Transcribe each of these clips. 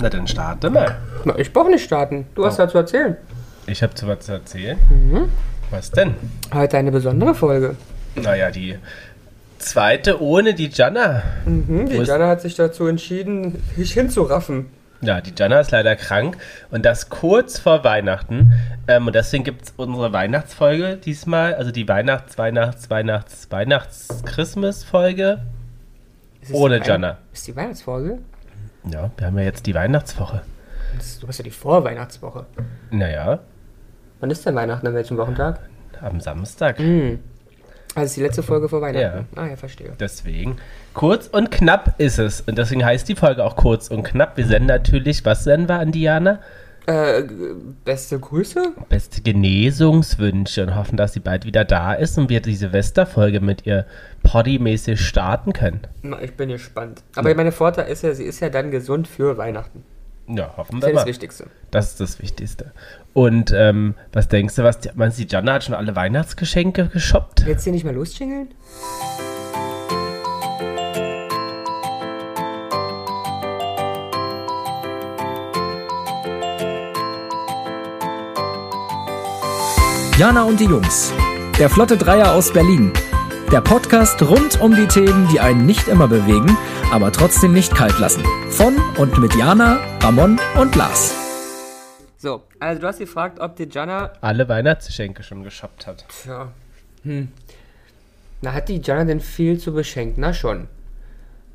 Na dann starte mal. Na, ich brauche nicht starten. Du hast Oh. ja zu erzählen. Ich habe zu was zu erzählen. Was denn? Heute eine besondere Folge. Naja, die zweite ohne die Jana. Mhm, die Wo Jana hat sich dazu entschieden, sich hinzuraffen. Ja, die Jana ist leider krank und das kurz vor Weihnachten. Ähm, und deswegen gibt es unsere Weihnachtsfolge diesmal, also die Weihnachts-, Weihnachts-, Weihnachts-, Weihnachts-Christmas-Folge ohne Jana. Ist die Weihnachtsfolge? Ja, wir haben ja jetzt die Weihnachtswoche. Das, du hast ja die Vorweihnachtswoche. Naja, Wann ist denn Weihnachten? An welchem Wochentag? am Samstag. Mhm. Also ist die letzte Folge vor Weihnachten. Ja. Ah ja, verstehe. Deswegen, kurz und knapp ist es. Und deswegen heißt die Folge auch kurz und knapp. Wir senden natürlich, was senden wir an Diana? Äh, beste Grüße? Beste Genesungswünsche und hoffen, dass sie bald wieder da ist und wir die Silvesterfolge mit ihr poddymäßig starten können. Na, ich bin gespannt. Aber meine Vorteil ist ja, sie ist ja dann gesund für Weihnachten. Ja, hoffen Das wir ist das mal. Wichtigste. Das ist das Wichtigste. Und ähm, was denkst du, was die, meinst du, die Jana hat schon alle Weihnachtsgeschenke geshoppt? Jetzt hier nicht mal losschingeln? Jana und die Jungs. Der Flotte Dreier aus Berlin. Der Podcast rund um die Themen, die einen nicht immer bewegen, aber trotzdem nicht kalt lassen. Von und mit Jana, Ramon und Lars. So, also du hast gefragt, ob die Jana. Alle Weihnachtsgeschenke schon geshoppt hat. Tja. Hm. Na, hat die Jana denn viel zu beschenken? Na schon.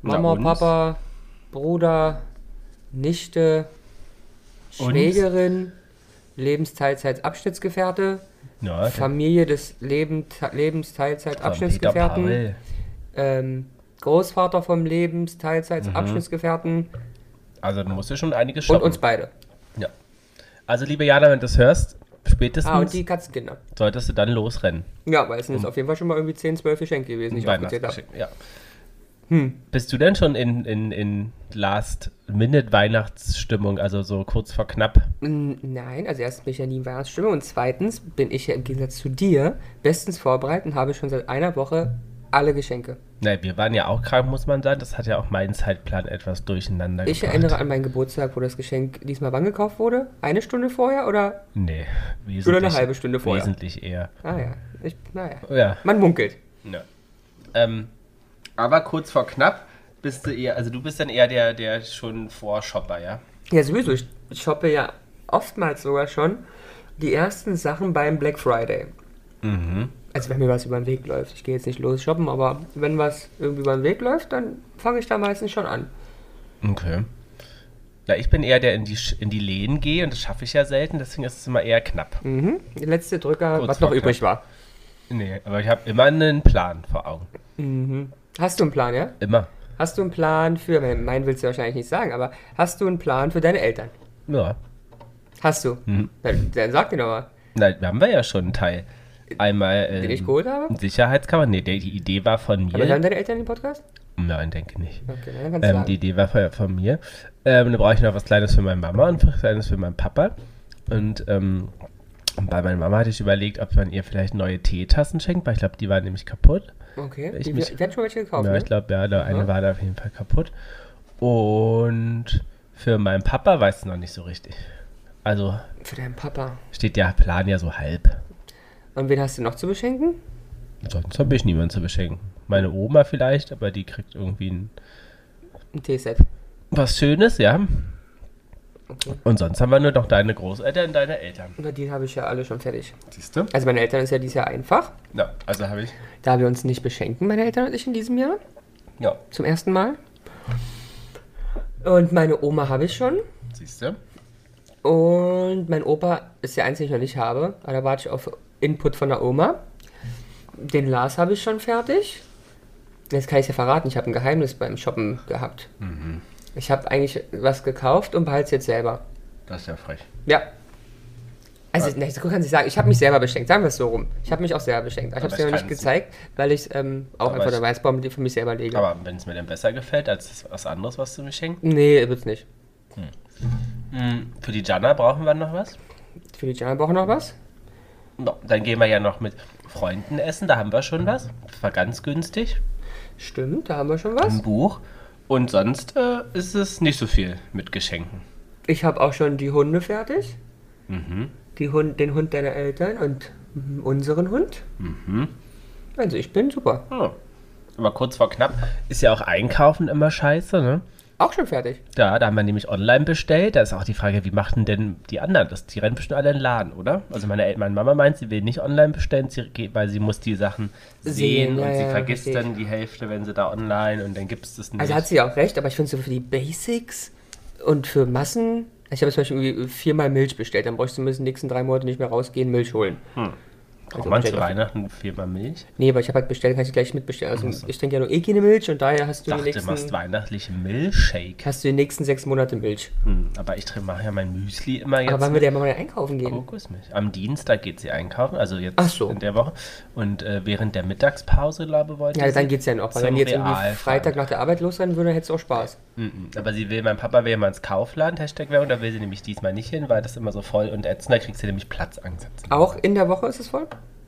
Na, Mama, uns? Papa, Bruder, Nichte? Schwägerin, Lebensteilzeitabschnittsgefährte, Ja, Familie des Leben, Lebensteilzeitabschnittsgefährten, ähm, Großvater vom Lebensteilzeitabschnittsgefährten Also du musst ja schon einiges und shoppen. uns beide. Ja. Also liebe Jana, wenn du das hörst, spätestens Ah, und die Katzenkinder. solltest du dann losrennen. Ja, weil es sind jetzt auf jeden Fall schon mal irgendwie 10, 12 Geschenke gewesen, die ich aufgezählt habe. Weihnachtsgeschenk, ja. Bist du denn schon in, in, in Last-Minute-Weihnachtsstimmung, also so kurz vor knapp? Nein, also erstens bin ich ja nie in Weihnachtsstimmung und zweitens bin ich ja im Gegensatz zu dir bestens vorbereitet und habe schon seit einer Woche alle Geschenke. Ne, wir waren ja auch krank, muss man sagen. Das hat ja auch meinen Zeitplan etwas durcheinander Ich gebracht. erinnere an meinen Geburtstag, wo das Geschenk diesmal wann gekauft wurde? Eine Stunde vorher oder? Nee, wesentlich. Oder eine halbe Stunde vorher. Wesentlich eher. Ah ja, ich, naja. Ja. Man munkelt. ja. Ähm, aber kurz vor knapp bist du eher, also du bist dann eher der, der schon Vorshopper, ja? Ja, sowieso. Ich shoppe ja oftmals sogar schon die ersten Sachen beim Black Friday. Mhm. Also wenn mir was über den Weg läuft. Ich gehe jetzt nicht los shoppen, aber wenn was irgendwie über den Weg läuft, dann fange ich da meistens schon an. Okay. Na, ich bin eher der in die, in die Läden gehe und das schaffe ich ja selten, deswegen ist es immer eher knapp. Mhm. Der letzte Drücker, Kurz was noch vor übrig knapp. war. Nee, aber ich habe immer einen Plan vor Augen. Hast du einen Plan, ja? Immer. Hast du einen Plan für, meinen willst du wahrscheinlich nicht sagen, aber hast du einen Plan für deine Eltern? Ja. Hast du? Mhm. Dann, dann sag dir doch mal, Nein, wir haben wir ja schon einen Teil. Einmal den ähm, ich geholt habe. Sicherheitskammer. Nee, die, die Idee war von Aber hören mir. deine Eltern den Podcast? Nein, denke nicht. Okay, dann kannst du Ähm, die Idee war von, von mir. Ähm, da brauche ich noch was Kleines für meine Mama und was Kleines für meinen Papa. Und ähm, bei meiner Mama hatte ich überlegt, ob man ihr vielleicht neue Teetassen schenkt, weil ich glaube, die waren nämlich kaputt. Okay, ich die, mich- schon welche gekauft, ja, ne? ich glaube, ja, der eine Aha. war da auf jeden Fall kaputt. Und für meinen Papa weiß es noch nicht so richtig. Also Für deinen Papa. steht der Plan ja so halb. Und wen hast du noch zu beschenken? Sonst habe ich niemanden zu beschenken. Meine Oma vielleicht, aber die kriegt irgendwie ein, Ein Teeset. was Schönes, ja. Okay. Und sonst haben wir nur noch deine Großeltern und deine Eltern. Na, die habe ich ja alle schon fertig. Siehst du? Also meine Eltern ist ja dieses Jahr einfach. Ja, also habe ich. Da wir uns nicht beschenken, meine Eltern und ich in diesem Jahr. Ja, Zum ersten Mal. Und meine Oma habe ich schon. siehst du? Und mein Opa ist der einzige, den ich noch nicht habe. Aber da warte ich auf Input von der Oma. Den Lars habe ich schon fertig. Jetzt kann ich es ja verraten, ich habe ein Geheimnis beim Shoppen gehabt. Ich habe eigentlich was gekauft und behalte es jetzt selber. Das ist ja frech. Ja. Also, ne, so kann ich sagen. Ich habe mich selber beschenkt. Sagen wir es so rum. Ich habe mich auch selber beschenkt. Ich habe es dir noch nicht gezeigt, weil ich ähm, auch Aber einfach der Weißbaum für mich selber lege. Aber wenn es mir denn besser gefällt als was anderes, was du mir schenkst. nee, wird's nicht. Hm, Für die Jana brauchen wir noch was. Für die Jana brauchen noch was? No, dann gehen wir ja noch mit Freunden essen, da haben wir schon was. Das war ganz günstig. Stimmt, da haben wir schon was. Ein Buch. Und sonst äh, ist es nicht so viel mit Geschenken. Ich habe auch schon die Hunde fertig. Mhm. Die Hund, den Hund deiner Eltern und mhm, unseren Hund. Mhm. Also ich bin super. Oh. Aber kurz vor knapp ist ja auch Einkaufen immer scheiße, ne? Auch schon fertig. Ja, da haben wir nämlich online bestellt. Da ist auch die Frage, wie machten denn die anderen das? Die rennen bestimmt alle in den Laden, oder? Also meine, meine Mama meint, sie will nicht online bestellen, sie, weil sie muss die Sachen sehen, Sehen, ja, und sie ja, vergisst verstehe ich. dann die Hälfte, wenn sie da online und dann gibt es das nicht. Also hat sie auch recht, aber ich finde so für die Basics und für Massen. Ich habe zum Beispiel viermal Milch bestellt. Dann bräuchte ich zumindest die nächsten drei Monate nicht mehr rausgehen, Milch holen. Braucht man zu Weihnachten viermal Milch? Nee, aber ich habe halt bestellt, kann ich gleich mitbestellen. Also ich trinke ja nur eh keine Milch und daher hast du, Ich die dachte, du machst nächsten, weihnachtliche Milchshake. hast du die nächsten sechs Monate Milch. Hm, aber ich mache ja mein Müsli immer jetzt Aber wann wir der Mama einkaufen gehen? Kokosmilch. Am Dienstag geht sie einkaufen, also jetzt so. in der Woche. Und äh, während der Mittagspause, glaube ich, wollte Ja, dann geht's ja noch. Wenn jetzt irgendwie. Freitag nach der Arbeit losrennen würde, hättest du auch Spaß. Mhm. Aber sie will, mein Papa will ja mal ins Kaufland, Hashtag Werbung, da will sie nämlich diesmal nicht hin, weil das immer so voll und ätzend, da kriegt sie nämlich Platzangst. Auch in der Woche ist es voll?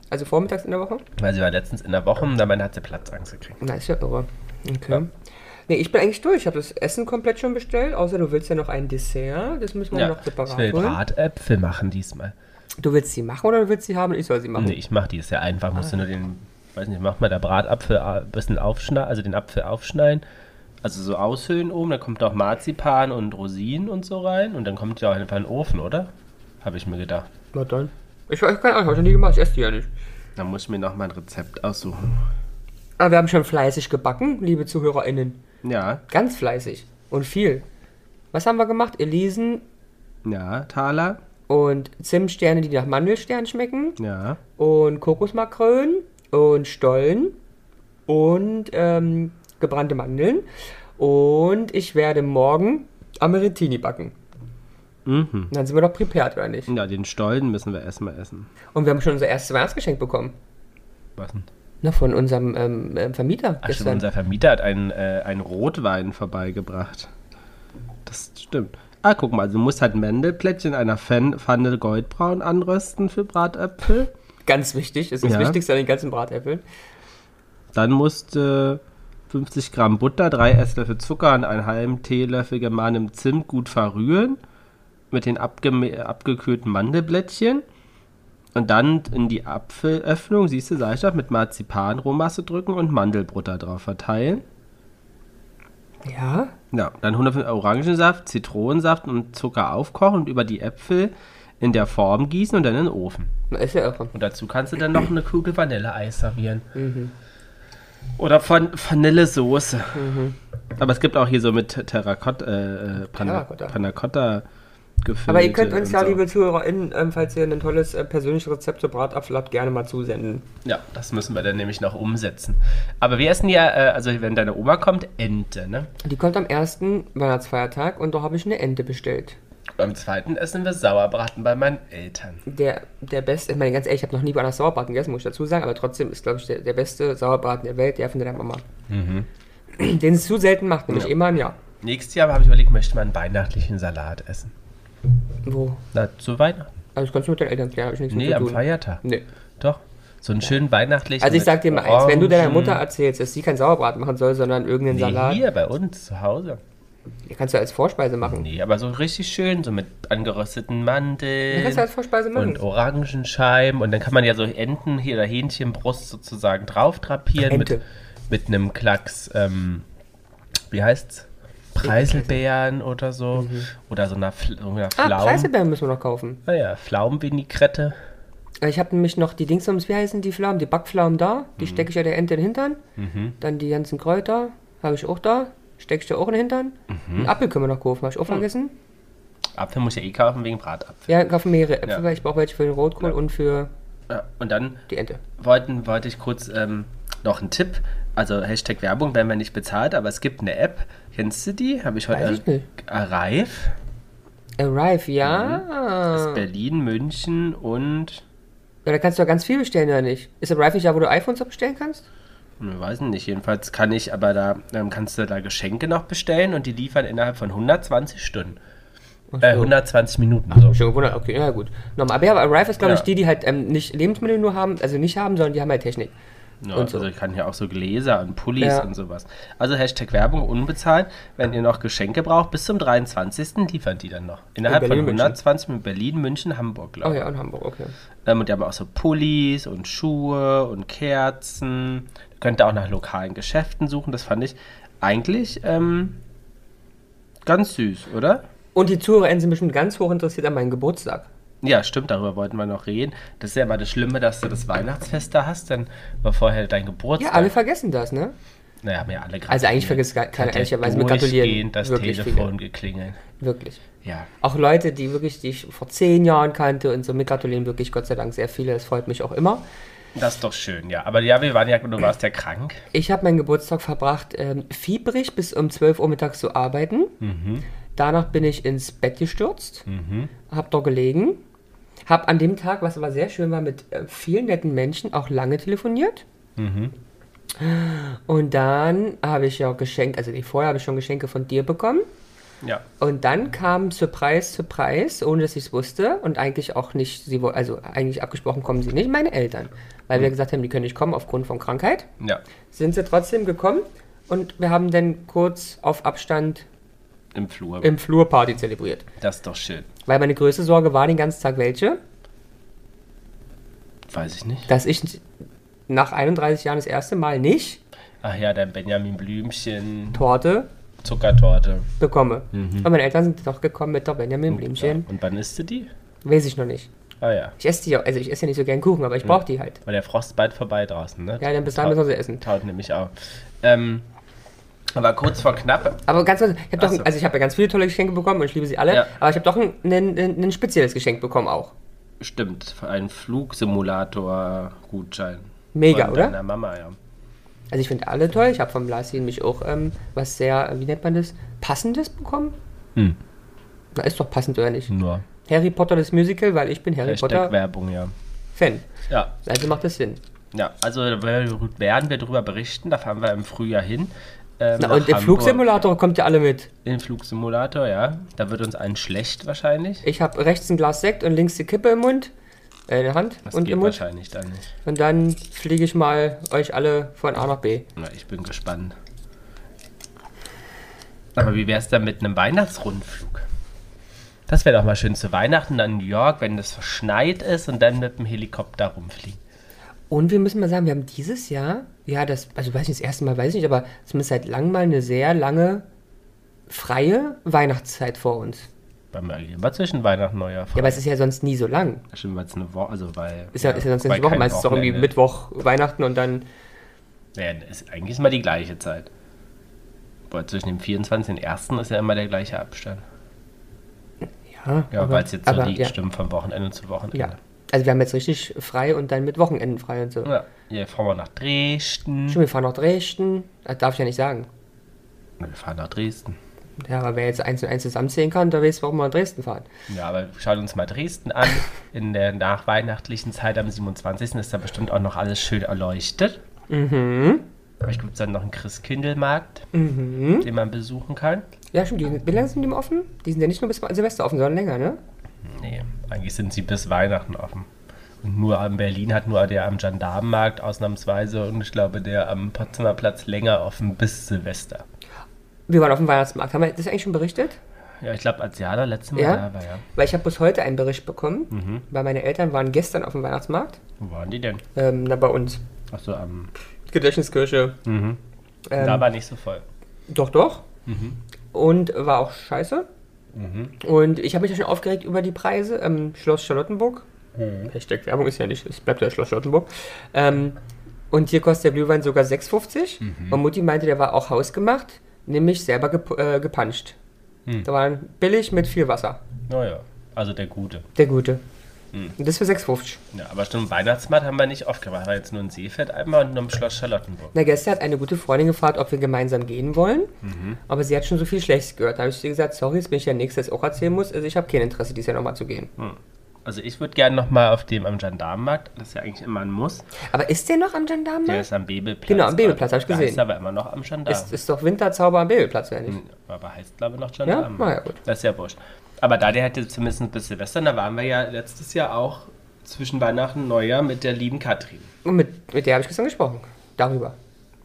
Also vormittags in der Woche? Weil sie war letztens in der Woche und dabei hat sie Platzangst gekriegt. Na, ist ja irre. Okay. Ja. Nee, ich bin eigentlich durch. Ich habe das Essen komplett schon bestellt, außer du willst ja noch ein Dessert. Das müssen wir Ja, noch separat ich will holen. Bratäpfel machen diesmal. Du willst sie machen oder du willst sie haben und ich soll sie machen? Nee, ich mache die, ist ja einfach, musst Ah. du nur den, weiß nicht, mach mal der Bratapfel ein bisschen aufschneiden, also den Apfel aufschneiden, also so aushöhlen oben, dann kommt auch Marzipan und Rosinen und so rein und dann kommt ja auch einfach ein Ofen, oder? Habe ich mir gedacht. Na dann. Ich weiß keine Ahnung, ich habe nie gemacht, ich esse die ja nicht. Dann muss ich mir noch mal ein Rezept aussuchen. Aber wir haben schon fleißig gebacken, liebe ZuhörerInnen. Ja, Ganz fleißig. Und viel. Was haben wir gemacht? Elisen ja, Taler, und Zimtsterne, die nach Mandelstern schmecken. ja. Und Kokosmakrönen und Stollen und ähm, gebrannte Mandeln. Und ich werde morgen Ameritini backen. Mhm. Dann sind wir doch prepared, oder nicht? Ja, den Stollen müssen wir erstmal essen. Und wir haben schon unser erstes Weihnachtsgeschenk bekommen. Was denn? Na, von unserem ähm, ähm, Vermieter Ach stimmt, unser Vermieter hat einen, äh, einen Rotwein vorbeigebracht. Das stimmt. Ah, guck mal, du musst halt Mandelplättchen in einer Pfanne goldbraun anrösten für Bratäpfel. Ganz wichtig, das ist Ja. das Wichtigste an den ganzen Bratäpfeln. Dann musst du 50 Gramm Butter, 3 Esslöffel Zucker und einen halben Teelöffel gemahlenem Zimt gut verrühren. Mit den abgekühlten Mandelblättchen. Und dann in die Apfelöffnung, siehst du, sag ich doch, mit Marzipanrohmasse drücken und Mandelbutter drauf verteilen. Ja, Ja, dann 105 Orangensaft, Zitronensaft und Zucker aufkochen und über die Äpfel in der Form gießen und dann in den Ofen. na, ist ja irre. Und dazu kannst du dann noch eine Kugel Vanilleeis servieren. Oder von Vanillesoße. Aber es gibt auch hier so mit Terracotta, äh, äh, Panna, Terracotta. Panna Cotta gefüllt. Aber ihr könnt uns ja, so. liebe ZuhörerInnen, ähm, falls ihr ein tolles äh, persönliches Rezept zu Bratapfel habt, gerne mal zusenden. Ja, das müssen wir dann nämlich noch umsetzen. Aber wir essen ja, äh, also wenn deine Oma kommt, Ente, ne? Die kommt am ersten Weihnachtsfeiertag und da habe ich eine Ente bestellt. Beim zweiten essen wir Sauerbraten bei meinen Eltern. Der, der beste, ich meine ganz ehrlich, ich habe noch nie woanders Sauerbraten gegessen, muss ich dazu sagen, aber trotzdem ist, glaube ich, der, der beste Sauerbraten der Welt, der von der Mama. Den es zu selten macht, nämlich Ja. immer im Jahr. Nächstes Jahr habe ich überlegt, möchte man einen weihnachtlichen Salat essen. Wo? Na, zu Weihnachten. Also das kannst du mit deinen Eltern klären, habe ich nichts Nee, mit am. Feiertag. Nee. Doch. So einen schönen weihnachtlichen. Also ich mit sag dir mal eins, wenn du deiner. Mutter erzählst, dass sie keinen Sauerbraten machen soll, sondern irgendeinen Nee, Salat, hier bei uns zu Hause. den kannst du als Vorspeise machen. Nee, aber so richtig schön, so mit angerösteten Mandeln. kannst du als Vorspeise machen. und Orangenscheiben und dann kann man ja so Enten hier oder Hähnchenbrust sozusagen drauf drapieren mit, Ente. mit einem Klacks, ähm, wie heißt's? Preiselbeeren oder so. Oder so einer, Fl so einer Mhm. ah, Pflaum. Preiselbeeren müssen wir noch kaufen. Naja, Pflaumenvinaigrette. Ich habe nämlich noch die Dingsums, wie heißen die Pflaumen? Die Backpflaumen da. Die Mhm. stecke ich ja der Ente in den Hintern. Dann die ganzen Kräuter habe ich auch da. Stecke ich da auch in den Hintern. Mhm. Einen Apfel können wir noch kaufen, habe ich auch vergessen. Apfel muss ich ja eh kaufen wegen Bratapfel. Ja, kaufen mehrere Äpfel, Ja. weil ich brauche welche für den Rotkohl Ja. und für Ja, und dann die Ente. wollten, wollte ich kurz ähm, noch einen Tipp. Also Hashtag Werbung werden wir nicht bezahlt, aber es gibt eine App. Kennst du die? Habe ich heute. Weiß ich nicht. Arrive. Arrive, Mhm. ja. Ist Berlin, München und. ja. Da kannst du ja ganz viel bestellen, oder nicht? Ist Arrive nicht da, wo du iPhones auch bestellen kannst? Ich weiß nicht, jedenfalls kann ich, aber da ähm, kannst du da Geschenke noch bestellen und die liefern innerhalb von 120 Stunden. Äh, so. 120 Minuten. Ach, So. schon gewundert. Okay, ja gut. Normal. Aber ja, aber Arrive ist, glaube ich, Ja. die, die halt ähm, nicht Lebensmittel nur haben, also nicht haben, sondern die haben halt Technik. Ja, und so. Also ich kann hier auch so Gläser und Pullis Ja. und sowas. Also Hashtag Werbung unbezahlt. Wenn ihr noch Geschenke braucht, bis zum 23. liefern die dann noch. Innerhalb Berlin, von München. 120 mit Berlin, München, Hamburg, Oh glaube ich. ja, in Hamburg, okay. Ähm, und die haben auch so Pullis und Schuhe und Kerzen. Ihr könnt da auch nach lokalen Geschäften suchen. Das fand ich eigentlich ähm, ganz süß, oder? Und die ZuhörerInnen sind bestimmt ganz hoch interessiert an meinem Geburtstag. Ja, stimmt, darüber wollten wir noch reden. Das ist ja immer das Schlimme, dass du das Weihnachtsfest da hast, dann war vorher dein Geburtstag. Ja, alle vergessen das, ne? Naja, haben ja alle gratuliert. Also eigentlich vergisst keiner ehrlicherweise mit Gratulieren das wirklich Telefon viele. geklingelt. Wirklich. Ja. Auch Leute, die wirklich, die ich vor zehn Jahren kannte und so mit gratulieren wirklich Gott sei Dank sehr viele. Das freut mich auch immer. Das ist doch schön, ja. Aber ja, wir waren ja, du warst ja krank. Ich habe meinen Geburtstag verbracht, ähm, fiebrig bis um 12 Uhr mittags zu arbeiten. Danach bin ich ins Bett gestürzt, habe dort gelegen, habe an dem Tag, was aber sehr schön war, mit äh, vielen netten Menschen auch lange telefoniert. Und dann habe ich ja Geschenke, also vorher habe ich schon Geschenke von dir bekommen. Ja. Und dann kam Surprise, Surprise, ohne dass ich es wusste und eigentlich auch nicht, sie, also eigentlich abgesprochen kommen sie nicht, meine Eltern. Weil wir gesagt haben, die können nicht kommen aufgrund von Krankheit. Ja. Sind sie trotzdem gekommen und wir haben dann kurz auf Abstand Im Flur. im Flur Party zelebriert. das ist doch schön. Weil meine größte Sorge war den ganzen Tag welche, Weiß ich nicht. dass ich nach 31 Jahren das erste Mal nicht Ach ja, dein Benjamin Blümchen, Torte Zuckertorte. bekomme. Und meine Eltern sind doch gekommen mit der Benjamin Blümchen. Und wann isst du die? Weiß ich noch nicht. Ah ja. Ich esse die auch, also ich esse ja nicht so gern Kuchen, aber ich brauche die halt. Weil der Frost bald vorbei draußen, ne? Ja, dann bis dahin müssen wir sie essen. Taut nämlich auch. Ähm, aber kurz vor knapp. Aber ganz kurz, ich habe so. also ich habe ja ganz viele tolle Geschenke bekommen und ich liebe sie alle, Ja. aber ich habe doch ein, ein, ein, ein spezielles Geschenk bekommen auch. Stimmt, ein Flugsimulator-Gutschein. Mega, Von oder? deiner Mama, ja. Also ich finde alle toll. Ich habe vom Lars nämlich auch ähm, was sehr, wie nennt man das, passendes bekommen. Hm. Na, ist doch passend oder nicht? Nur. Harry Potter das Musical, weil ich bin Harry Hashtag Potter Werbung, ja. Fan. Ja, Also macht das Sinn. ja. Also da werden wir darüber berichten. Da fahren wir im Frühjahr hin. Ähm, Na, und im. Flugsimulator kommt ja alle mit. In Flugsimulator, ja. Da wird uns ein schlecht wahrscheinlich. Ich habe rechts ein Glas Sekt und links die Kippe im Mund, äh, in der Hand Das und geht im Mund. wahrscheinlich dann nicht. Und dann fliege ich mal euch alle von A nach B. Na, ich bin gespannt. Aber wie wäre es dann mit einem Weihnachtsrundflug? Das wäre doch mal schön zu Weihnachten an New York, wenn es verschneit ist und dann mit dem Helikopter rumfliegen. Und wir müssen mal sagen, wir haben dieses Jahr, ja, das, also weiß nicht, das erste Mal weiß ich nicht, aber zumindest seit langem mal eine sehr lange freie Weihnachtszeit vor uns. Bei mir immer zwischen Weihnachten und Neujahr. Ja, aber es ist ja sonst nie so lang. Stimmt, weil es eine Woche, also weil... Ist ja, ist ja sonst nicht Woche, meistens doch irgendwie Mittwoch, Weihnachten und dann. Ja, ist, eigentlich ist immer die gleiche Zeit. Weil zwischen dem 24. und dem 1. ist ja immer der gleiche Abstand. Ja, Ja, weil es jetzt so aber, liegt, ja, stimmt, von Wochenende zu Wochenende. ja. Also wir haben jetzt richtig frei und dann mit Wochenenden frei und so. Ja, hier fahren wir nach Dresden. Schon, wir fahren nach Dresden. Das darf ich ja nicht sagen. Wir fahren nach Dresden. Ja, aber wer jetzt eins und eins zusammenzählen kann, der weiß, warum wir nach Dresden fahren. Ja, aber schauen uns mal Dresden an. In der nachweihnachtlichen Zeit am 27. ist da bestimmt auch noch alles schön erleuchtet. Mhm. Vielleicht gibt es dann noch einen Christkindlmarkt, den man besuchen kann. Ja, stimmt. Die, wie lange sind die offen? Die sind ja nicht nur bis Silvester offen, sondern länger, ne? Nee, eigentlich sind sie bis Weihnachten offen. Und nur in Berlin hat nur der am Gendarmenmarkt ausnahmsweise und ich glaube der am Potsdamer Platz länger offen bis Silvester. Wir waren auf dem Weihnachtsmarkt. Haben wir das eigentlich schon berichtet? Ja, ich glaube, als Jana letztes Mal Ja? da war, ja. Weil ich habe bis heute einen Bericht bekommen, weil meine Eltern waren gestern auf dem Weihnachtsmarkt. Wo waren die denn? Ähm, na, bei uns. Achso, am. Gedächtniskirche. Mhm. Ähm, da war nicht so voll. Doch, doch. Mhm. Und war auch scheiße. Und ich habe mich ja schon aufgeregt über die Preise. Ähm, Schloss Charlottenburg. Mhm. Hashtag Werbung ist ja nicht, es bleibt ja Schloss Charlottenburg. Ähm, und hier kostet der Glühwein sogar 6,50. Mhm. Und Mutti meinte, der war auch hausgemacht, nämlich selber gep äh, gepanscht. Mhm. Da war billig mit viel Wasser. Naja, also der Gute. Der gute. Und das für 6,50. Ja, aber stimmt, Weihnachtsmarkt haben wir nicht oft gemacht. War jetzt nur in Seefeld einmal und nur im Schloss Charlottenburg. Na, gestern hat eine gute Freundin gefragt, ob wir gemeinsam gehen wollen. Mhm. Aber sie hat schon so viel Schlechtes gehört. Da habe ich ihr gesagt, sorry, jetzt bin ich der Nächste, der es auch erzählen muss. Also ich habe kein Interesse, dieses Jahr nochmal zu gehen. Also ich würde gerne nochmal auf dem am Gendarmenmarkt, das ist ja eigentlich immer ein Muss. Aber ist der noch am Der Gendarmenmarkt? ist am Bebelplatz. Genau, am Bebelplatz, hab ich Der gesehen. Ist aber immer noch am Gendarm. Ist, ist doch Winterzauber am Bebelplatz, oder nicht? Hm, Aber heißt glaube ich noch Gendarm. Ja? Na ja, gut. Das ist ja wurscht. Aber da der hätte zumindest bis Silvester, da waren wir ja letztes Jahr auch zwischen Weihnachten und Neujahr mit der lieben Katrin. Und mit, mit der habe ich gestern gesprochen. Darüber.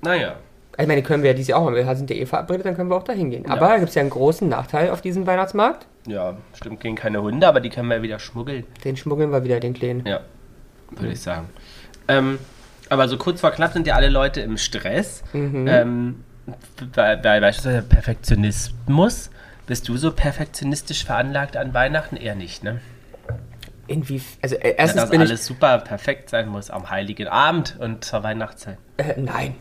Naja. Ich meine, können wir ja dieses Jahr auch machen. Wir sind ja eh verabredet, dann können wir auch da hingehen. Aber da gibt es ja einen großen Nachteil auf diesem Weihnachtsmarkt. Ja, stimmt, gehen keine Hunde, aber die können wir wieder schmuggeln. Den schmuggeln wir wieder, den kleinen. Ja, würde ich sagen. Ähm, aber so kurz vor knapp sind ja alle Leute im Stress. Ähm, bei, bei beispielsweise Perfektionismus. Bist du so perfektionistisch veranlagt an Weihnachten? Eher nicht, ne? Irgendwie, also äh, Ja, erstens dass bin alles super perfekt sein muss am Heiligen Abend und zur Weihnachtszeit. ich, äh, nein.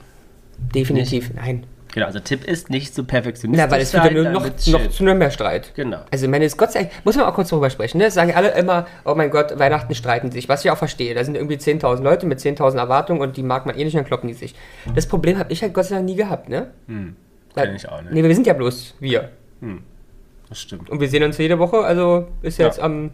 Definitiv, nein. Genau, also Tipp ist nicht so perfektionistisch Na, weil es ja sein, nur noch, noch zu nur mehr Streit. Genau. Also, ich meine, es Gott sei Dank, muss man auch kurz darüber sprechen, ne? Das sagen alle immer, oh mein Gott, Weihnachten streiten sich, was ich auch verstehe. Da sind irgendwie 10.000 Leute mit 10.000 Erwartungen und die mag man eh nicht, dann kloppen die sich. Das Problem habe ich halt Gott sei Dank nie gehabt, ne? Weil- Kenn ich auch nicht. Nee, wir sind ja bloß wir. Das stimmt. Und wir sehen uns jede Woche, also ist Ja. jetzt am.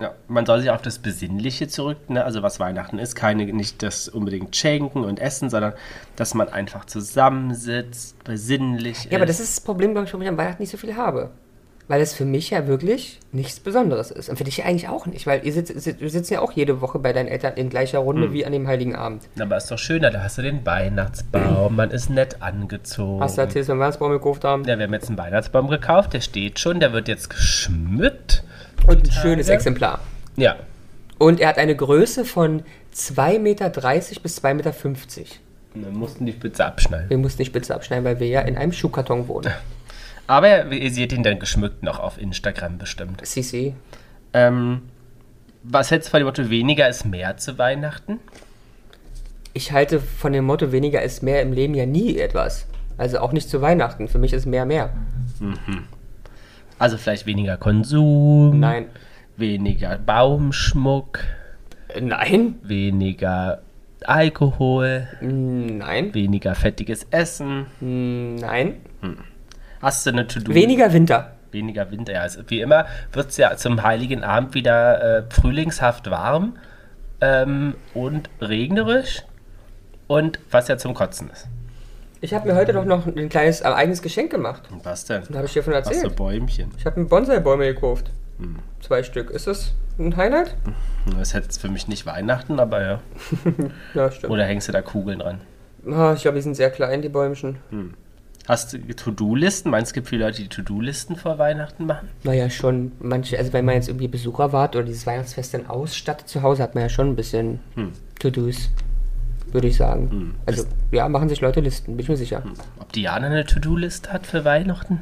Ja, man soll sich auf das Besinnliche zurück, ne? also was Weihnachten ist, keine, nicht das unbedingt schenken und essen, sondern dass man einfach zusammensitzt, besinnlich Ja, aber ist. das ist das Problem, glaube ich, warum ich an Weihnachten nicht so viel habe. Weil es für mich ja wirklich nichts Besonderes ist. Und für dich ja eigentlich auch nicht, weil ihr sitzt, wir sitzen ja auch jede Woche bei deinen Eltern in gleicher Runde wie an dem Heiligen Abend. Aber ist doch schöner, da hast du den Weihnachtsbaum, man ist nett angezogen. Hast du erzählt, wenn wir Weihnachtsbaum gekauft haben? ja, wir haben jetzt einen Weihnachtsbaum gekauft, der steht schon, der wird jetzt geschmückt. Und ein schönes Exemplar. Ja, Und er hat eine Größe von 2,30 Meter bis 2,50 Meter. wir mussten die Spitze abschneiden. Wir mussten die Spitze abschneiden, weil wir ja in einem Schuhkarton wohnen. Aber ihr seht ihn dann geschmückt noch auf Instagram bestimmt. Sisi. Ähm, was hältst du von dem Motto, weniger ist mehr zu Weihnachten? Ich halte von dem Motto, weniger ist mehr im Leben ja nie etwas. Also auch nicht zu Weihnachten. Für mich ist mehr mehr. Also vielleicht weniger Konsum, Nein. weniger Baumschmuck, Nein? weniger Alkohol, Nein? weniger fettiges Essen. Nein? Hast du eine To-Do? Weniger Winter. Weniger Winter. Ja, also wie immer wird es ja zum Heiligen Abend wieder äh, frühlingshaft warm ähm, und regnerisch und was ja zum Kotzen ist. Ich habe mir heute doch noch ein kleines äh, eigenes Geschenk gemacht. Und was denn? Da habe ich dir von Was für erzählt. Bäumchen. Ich habe mir Bonsai-Bäume gekauft. Zwei Stück. Ist das ein Highlight? Das ist jetzt für mich nicht Weihnachten, aber ja. Ja, stimmt. Oder hängst du da Kugeln dran? Ah, ich glaube, die sind sehr klein, die Bäumchen. Hast du To-Do-Listen? Meinst du, es gibt viele Leute, die To-Do-Listen vor Weihnachten machen? Naja, schon. Manche, also wenn man jetzt irgendwie Besucher wart oder dieses Weihnachtsfest dann ausstattet zu Hause, hat man ja schon ein bisschen To-Dos, würde ich sagen. Also, ja, machen sich Leute Listen, bin ich mir sicher. Ob Diana eine To-Do-Liste hat für Weihnachten?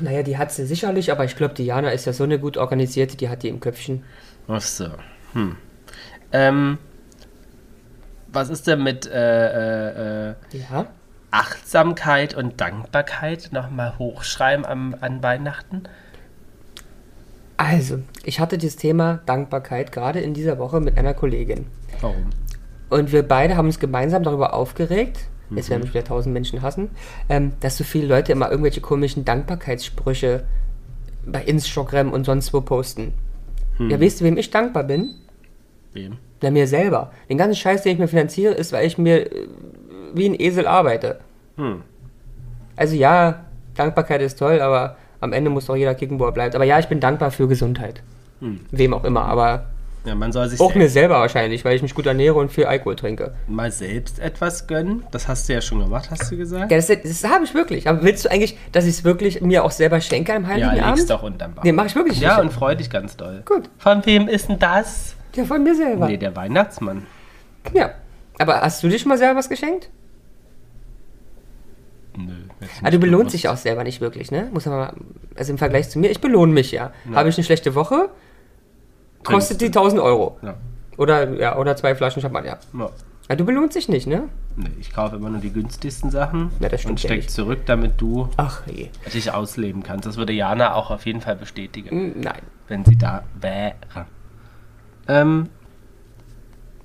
Naja, die hat sie sicherlich, aber ich glaube, Diana ist ja so eine gut organisierte, die hat die im Köpfchen. Ach so. Hm. Ähm, was ist denn mit äh, äh, äh, Ja? Achtsamkeit und Dankbarkeit nochmal hochschreiben am, an Weihnachten? Also, ich hatte dieses Thema Dankbarkeit gerade in dieser Woche mit einer Kollegin. Warum? Und wir beide haben uns gemeinsam darüber aufgeregt, jetzt werden mich wieder tausend Menschen hassen, ähm, dass so viele Leute immer irgendwelche komischen Dankbarkeitssprüche bei Instagram und sonst wo posten. Ja, weißt du, wem ich dankbar bin? Wem? Na, mir selber. Den ganzen Scheiß, den ich mir finanziere, ist, weil ich mir äh, wie ein Esel arbeite. Hm. Also ja, Dankbarkeit ist toll, aber am Ende muss doch jeder kicken, wo er bleibt. Aber ja, ich bin dankbar für Gesundheit. Wem auch immer, aber Ja, man soll sich auch mir selber wahrscheinlich, weil ich mich gut ernähre und viel Alkohol trinke. mal selbst etwas gönnen. Das hast du ja schon gemacht, hast du gesagt? Ja, das, das habe ich wirklich. Aber willst du eigentlich, dass ich es wirklich mir auch selber schenke am Ja, Heiligen leg's Abend? doch unterm Baum. Nee, mach ich wirklich Ja, nicht. und freu dich ganz doll. Gut. Von wem ist denn das? Ja, von mir selber. Nee, der Weihnachtsmann. Ja. Aber hast du dir schon mal selber was geschenkt? Nö. Ah, du belohnst dich auch selber nicht wirklich, ne? Muss man mal, also im Vergleich zu mir, ich belohne mich ja. Habe ich eine schlechte Woche, kostet die 1000 Euro. Ja. Oder, ja, oder zwei Flaschen Champagner. ja. Ja, du belohnst dich nicht, ne? Nee, ich kaufe immer nur die günstigsten Sachen Ja, das und ja steck nicht. zurück, damit du Ach je. dich ausleben kannst. Das würde Jana auch auf jeden Fall bestätigen, Hm, Nein. wenn sie da wäre. Ähm,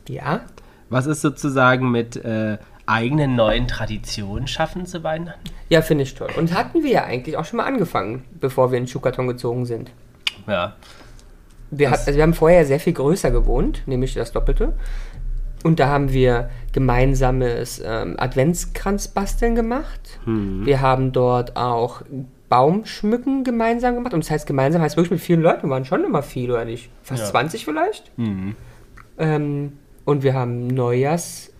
Ja? was ist sozusagen mit äh, eigenen neuen Traditionen schaffen zu Weihnachten? Ja, finde ich toll. Und hatten wir ja eigentlich auch schon mal angefangen, bevor wir in den Schuhkarton gezogen sind. Ja. Wir, hat, also wir haben vorher sehr viel größer gewohnt, nämlich das Doppelte. Und da haben wir gemeinsames ähm, Adventskranzbasteln gemacht. Wir haben dort auch Baumschmücken gemeinsam gemacht. Und das heißt gemeinsam, heißt wirklich mit vielen Leuten. Wir waren schon immer viel, oder nicht? Fast Ja. 20 vielleicht. Mhm. Ähm, und wir haben Neujahrs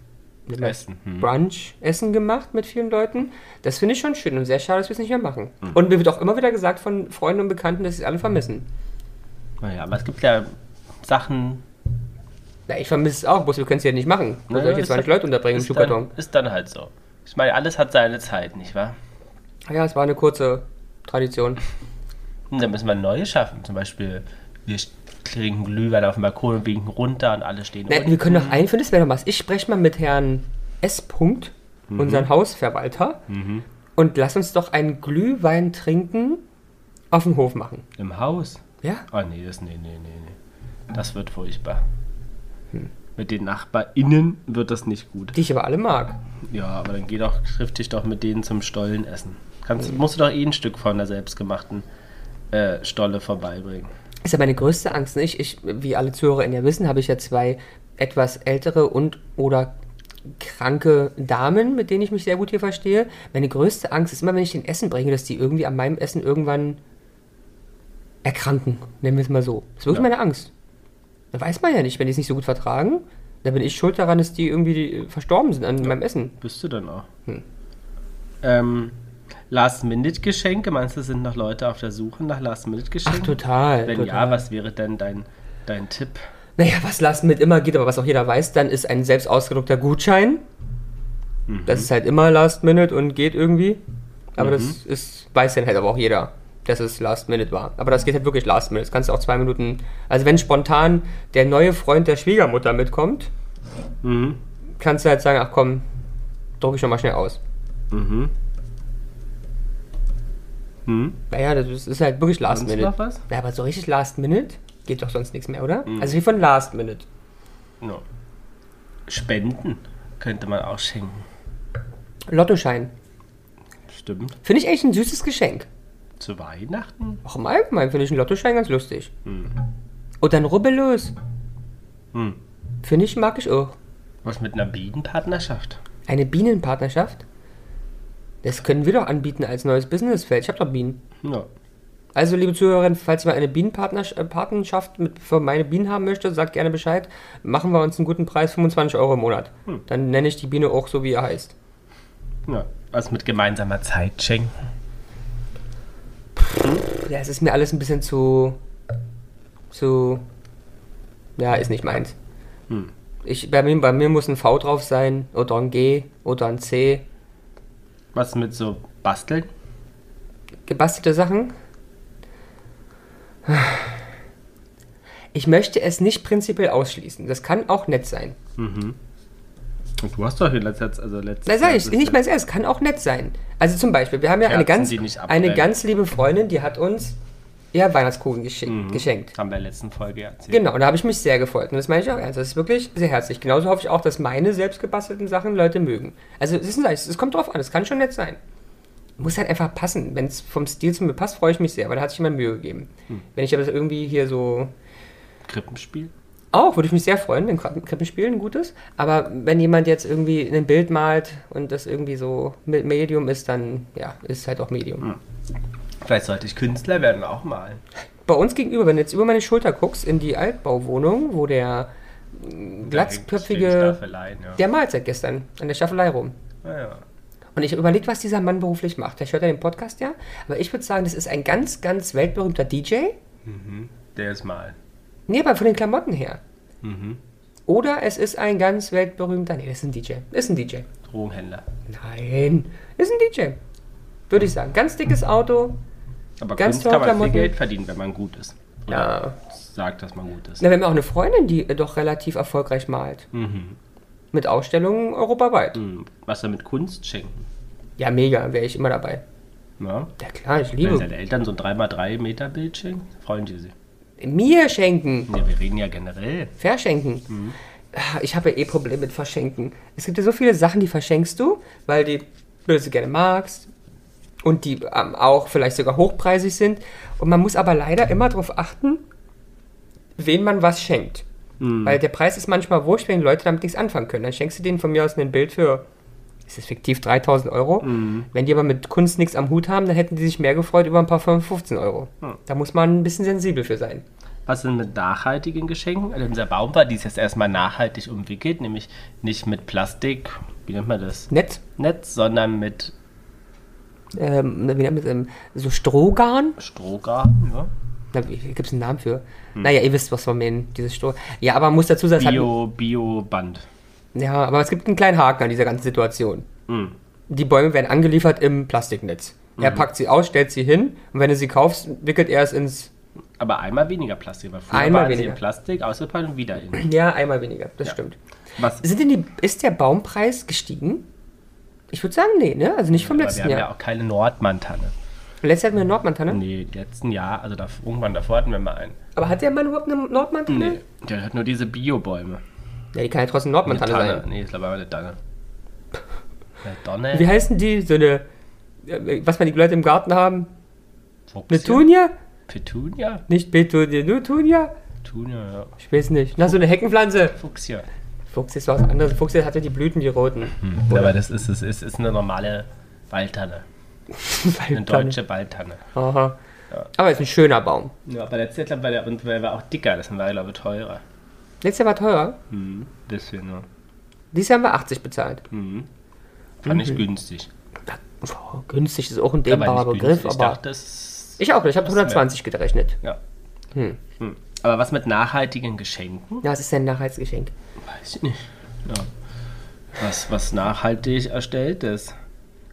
Essen. Mhm. Brunch-Essen gemacht mit vielen Leuten. Das finde ich schon schön und sehr schade, dass wir es nicht mehr machen. Mhm. Und mir wird auch immer wieder gesagt von Freunden und Bekannten, dass sie es alle vermissen. Naja, aber es gibt ja Sachen. Ja, ich vermisse es auch, bloß wir können es ja nicht machen. Wo soll ich jetzt ist 20 dann- Leute unterbringen im Schuhkarton? dann, ist dann halt so. Ich meine, alles hat seine Zeit, nicht wahr? Ja, es war eine kurze Tradition. Und dann müssen wir neue schaffen. Zum Beispiel, wir trinken Glühwein auf dem Balkon und winken runter und alle stehen Na, unten. wir können doch einführen, das wäre doch was. Ich spreche mal mit Herrn S. Punkt, Mhm. unseren Hausverwalter, und lass uns doch einen Glühwein trinken auf dem Hof machen. Im Haus? Ja? Oh nee, das, nee, nee, nee, nee. Das wird furchtbar. Hm. Mit den NachbarInnen wird das nicht gut. Die ich aber alle mag. Ja, aber dann geh doch, triff dich doch mit denen zum Stollen essen. Kannst, musst du doch eh ein Stück von der selbstgemachten äh, Stolle vorbeibringen. Ist ja meine größte Angst. Nicht? Ich, wie alle ZuhörerInnen ja wissen, habe ich ja zwei etwas ältere und oder kranke Damen, mit denen ich mich sehr gut hier verstehe. Meine größte Angst ist immer, wenn ich den Essen bringe, dass die irgendwie an meinem Essen irgendwann erkranken. Nennen wir es mal so. Das ist wirklich Ja. meine Angst. Da weiß man ja nicht, wenn die es nicht so gut vertragen, dann bin ich schuld daran, dass die irgendwie verstorben sind an meinem Essen. Bist du dann auch. Hm. Ähm, Last-Minute-Geschenke, meinst du, sind noch Leute auf der Suche nach Last-Minute-Geschenken? Ach, total. Wenn total. ja, was wäre denn dein, dein Tipp? Naja, was Last mit immer geht, aber was auch jeder weiß, dann ist ein selbst ausgedruckter Gutschein. Das ist halt immer Last Minute und geht irgendwie. Aber das ist, weiß dann halt aber auch jeder, dass es Last Minute war. Aber das geht halt wirklich Last Minute. Das kannst du auch zwei Minuten. Also wenn spontan der neue Freund der Schwiegermutter mitkommt, Mhm. kannst du halt sagen, ach komm, druck ich noch mal schnell aus. Mhm. Mhm. Naja, das ist halt wirklich Last Sonst Minute. noch was? Ja, aber so richtig Last Minute geht doch sonst nichts mehr, oder? Also wie von Last Minute. No. Spenden könnte man auch schenken. Lottoschein. Stimmt. Finde ich echt ein süßes Geschenk. Zu Weihnachten? Auch im Allgemeinen finde ich einen Lottoschein ganz lustig. Hm. Und dann rubbellos. Hm. Finde ich, mag ich auch. Was mit einer Bienenpartnerschaft? Eine Bienenpartnerschaft? Das können wir doch anbieten als neues Businessfeld. Ich habe doch Bienen. Ja. Also, liebe Zuhörerinnen, falls ihr mal eine Bienenpartnerschaft mit für meine Bienen haben möchte, sagt gerne Bescheid. Machen wir uns einen guten Preis, 25 Euro im Monat. Hm. Dann nenne ich die Biene auch so, wie er heißt. ja. Was mit gemeinsamer Zeit schenken? Ja, es ist mir alles ein bisschen zu. zu. Ja, ist nicht meins. Hm. Ich, bei, mir, bei mir muss ein V drauf sein, oder ein G, oder ein C. Was mit so Basteln? Gebastelte Sachen. Ich möchte es nicht prinzipiell ausschließen. Das kann auch nett sein. Und du hast doch in letzter Zeit, also letztes Jahr ich, nicht mal es kann auch nett sein. Also zum Beispiel, wir haben ja eine Kerzen, ganz, eine abbrennen. ganz liebe Freundin, die hat uns ja Weihnachtskuchen geschick, Mhm. geschenkt. Haben wir in der letzten Folge erzählt. Genau, und da habe ich mich sehr gefreut. Und das meine ich auch ernst. Das ist wirklich sehr herzlich. Genauso hoffe ich auch, dass meine selbst gebastelten Sachen Leute mögen. Also, es, ist, es kommt drauf an. Es kann schon nett sein. Muss halt einfach passen. Wenn es vom Stil zu mir passt, freue ich mich sehr, weil da hat sich jemand Mühe gegeben. Hm. Wenn ich aber das irgendwie hier so. Krippenspiel? Auch, würde ich mich sehr freuen, wenn Krippen- Krippenspiel ein gutes. Aber wenn jemand jetzt irgendwie ein Bild malt und das irgendwie so Medium ist, dann ja, ist halt auch Medium. Hm. Vielleicht sollte ich Künstler werden und auch malen. Bei uns gegenüber, wenn du jetzt über meine Schulter guckst, in die Altbauwohnung, wo der mm, glatzköpfige. Ja. Der malt seit gestern an der Staffelei rum. Ah, ja. Und ich habe überlegt, was dieser Mann beruflich macht. Vielleicht hört er den Podcast ja. Aber ich würde sagen, das ist ein ganz, ganz weltberühmter DJ. Der ist malen. Nee, aber von den Klamotten her. Mhm. Oder es ist ein ganz weltberühmter. Nee, das ist ein DJ. Ist ein DJ. Drogenhändler. Nein, ist ein DJ. Würde ich sagen. Ganz dickes Auto. Aber Ganz Kunst kann man viel Klamotten. Geld verdienen, wenn man gut ist. Oder Ja. sagt, dass man gut ist. Na, wir haben auch eine Freundin, die äh, doch relativ erfolgreich malt. Mhm. Mit Ausstellungen europaweit. Mhm. Was er mit Kunst schenken. Ja, mega. Wäre ich immer dabei. Ja? Ja, klar, ich Wenn liebe. seine Eltern so ein 3x3 Meter Bild schenken, freuen die sich. Mir schenken. Ja, wir reden ja generell. Verschenken. Ah, Ich habe ja eh Probleme mit Verschenken. Es gibt ja so viele Sachen, die verschenkst du, weil die du sie gerne magst und die ähm, auch vielleicht sogar hochpreisig sind. Und man muss aber leider immer darauf achten, wen man was schenkt. Weil der Preis ist manchmal wurscht, wenn die Leute damit nichts anfangen können. Dann schenkst du denen von mir aus ein Bild für Es ist fiktiv 3000 Euro. Wenn die aber mit Kunst nichts am Hut haben, dann hätten die sich mehr gefreut über ein paar 15 Euro. Da muss man ein bisschen sensibel für sein. Was sind mit nachhaltigen Geschenken? Also unser Baum die ist jetzt erstmal nachhaltig umwickelt, nämlich nicht mit Plastik, wie nennt man das? Nett. Netz, sondern mit Ähm, wie nennt man das? Ähm, so Strohgarn? Strohgarn, ja. Gibt es einen Namen für? Naja, ihr wisst, was wir meinen, dieses Stroh. Ja, aber man muss dazu sagen, hat, Bio, Bio-Band. ja, aber es gibt einen kleinen Haken an dieser ganzen Situation. Mhm. Die Bäume werden angeliefert im Plastiknetz. Er packt sie aus, stellt sie hin und wenn du sie kaufst, wickelt er es ins. Aber einmal weniger Plastik, weil früher Einmal waren sie weniger. in Plastik, ausgepackt und wieder in. Ja, einmal weniger, das Ja. stimmt. Was? Sind denn die, ist der Baumpreis gestiegen? Ich würde sagen, nee, ne? Also nicht vom wir letzten haben ja Jahr. auch keine Nordmantanne. Letztes Jahr hatten wir eine Nordmantanne. Nee, letzten Jahr, also da, irgendwann davor hatten wir mal einen. Aber hat der Mann überhaupt eine Nordmantanne? Nee, der hat nur diese Biobäume. Ja, die kann ja trotzdem Eine Nordmantanne Tanne. sein. Nee, ich glaube aber eine Tanne. Eine Donne. Wie heißen die? So eine, äh, was man die Leute im Garten haben? Eine Fuchsia? Tunia? Petunia? Nicht Petunia, nur Tunia? Tunia, ja. Ich weiß nicht. Na, so eine Heckenpflanze. Fuchsia. Fuchs ist was anderes. Fuchs hatte die Blüten, die roten. Ja, aber das ist, ist, ist, ist eine normale Waldtanne. Eine deutsche Waldtanne. Aha. Ja. Aber ist ein schöner Baum. Ja, aber letztes Jahr, glaube ich, war der, und der war auch dicker. Das war, glaube ich, teurer. Letztes Jahr war teurer. Hm, bisschen, ja. Dieses Jahr haben wir 80 bezahlt. Hm. Fand Mhm. ich günstig. Oh, günstig ist auch ein dehnbarer Begriff. Ich aber dachte, das ich auch nicht. Ich habe das wär- 120 gerechnet. Ja. Hm. Hm. Aber was mit nachhaltigen Geschenken? Ja, was ist denn ein Nachhaltsgeschenk? Weiß ich nicht. Ja. Was, was nachhaltig erstellt ist.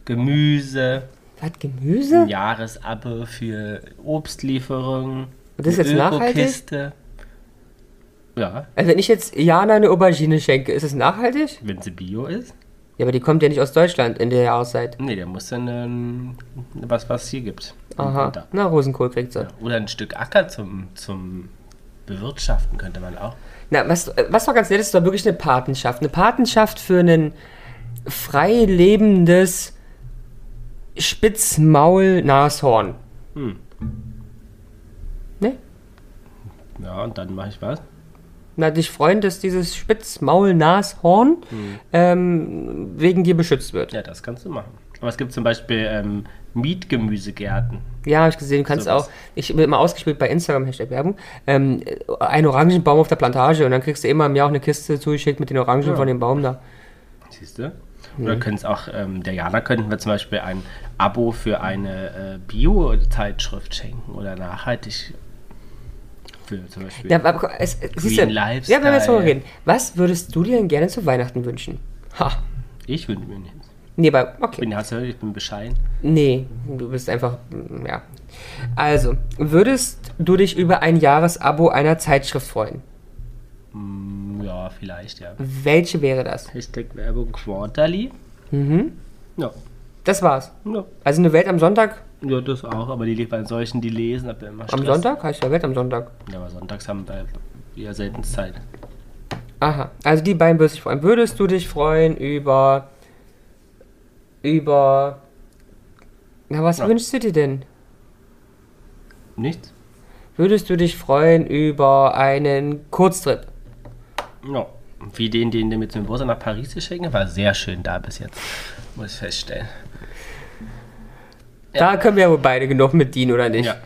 Gemüse, Was, Gemüse? ein Jahresabo für Obstlieferungen. Und das ist jetzt nachhaltig? Ja, Also wenn ich jetzt Jana eine Aubergine schenke, ist es nachhaltig? wenn sie bio ist. Ja, aber die kommt ja nicht aus Deutschland in der Jahreszeit. Nee, der muss dann ähm, was, was hier gibt. Aha. Winter. Na, Rosenkohl kriegt sie. Ja. Oder ein Stück Acker zum, zum Bewirtschaften könnte man auch. Na, was, was doch ganz nett ist, war wirklich eine Patenschaft. Eine Patenschaft für ein frei lebendes Spitzmaul-Nashorn. Hm. Ne? Ja, und dann mache ich was? Na, dich freuen, dass dieses Spitzmaul-Nashorn Hm. ähm, wegen dir beschützt wird. Ja, das kannst du machen. Aber es gibt zum Beispiel ähm, Mietgemüsegärten. Ja, habe ich gesehen. Du kannst Sowas. auch, ich bin immer ausgespielt bei Instagram, Hashtag Werbung, ähm, ein Orangenbaum auf der Plantage und dann kriegst du immer im Jahr auch eine Kiste zugeschickt mit den Orangen Ja. von dem Baum da. Siehst du? Oder können es auch, ähm, der Jana könnten wir zum Beispiel ein Abo für eine äh, Bio-Zeitschrift schenken oder nachhaltig für zum Beispiel. Ja, aber es, siehst du, Green ja, wenn wir jetzt Lifestyle. darüber reden. Was würdest du dir denn gerne zu Weihnachten wünschen? Ha. Ich wünsche mir nichts. Nee, aber Ich okay. bin, hast du gehört, ich bin bescheiden. Nee, du bist einfach, mm, ja. Also, würdest du dich über ein Jahresabo einer Zeitschrift freuen? Hm, ja, vielleicht, ja. Welche wäre das? Hashtag Werbung Quarterly. Mhm. Ja. Das war's. ja. Also eine Welt am Sonntag? Ja, das auch, aber die bei solchen, die lesen, habt ihr immer Am Stress. Sonntag? Heißt ja Welt am Sonntag. Ja, aber sonntags haben wir eher selten Zeit. Aha, also die beiden würdest du dich freuen. Würdest du dich freuen über. Über. Na, was Ja. wünschst du dir denn? Nichts? Würdest du dich freuen über einen Kurztrip? Ja. Wie den, den, den mit dem Geburtstag nach Paris geschenkt hat, war sehr schön da bis jetzt. Muss ich feststellen. Da können wir ja wohl beide genug mit dienen, oder nicht? Ja.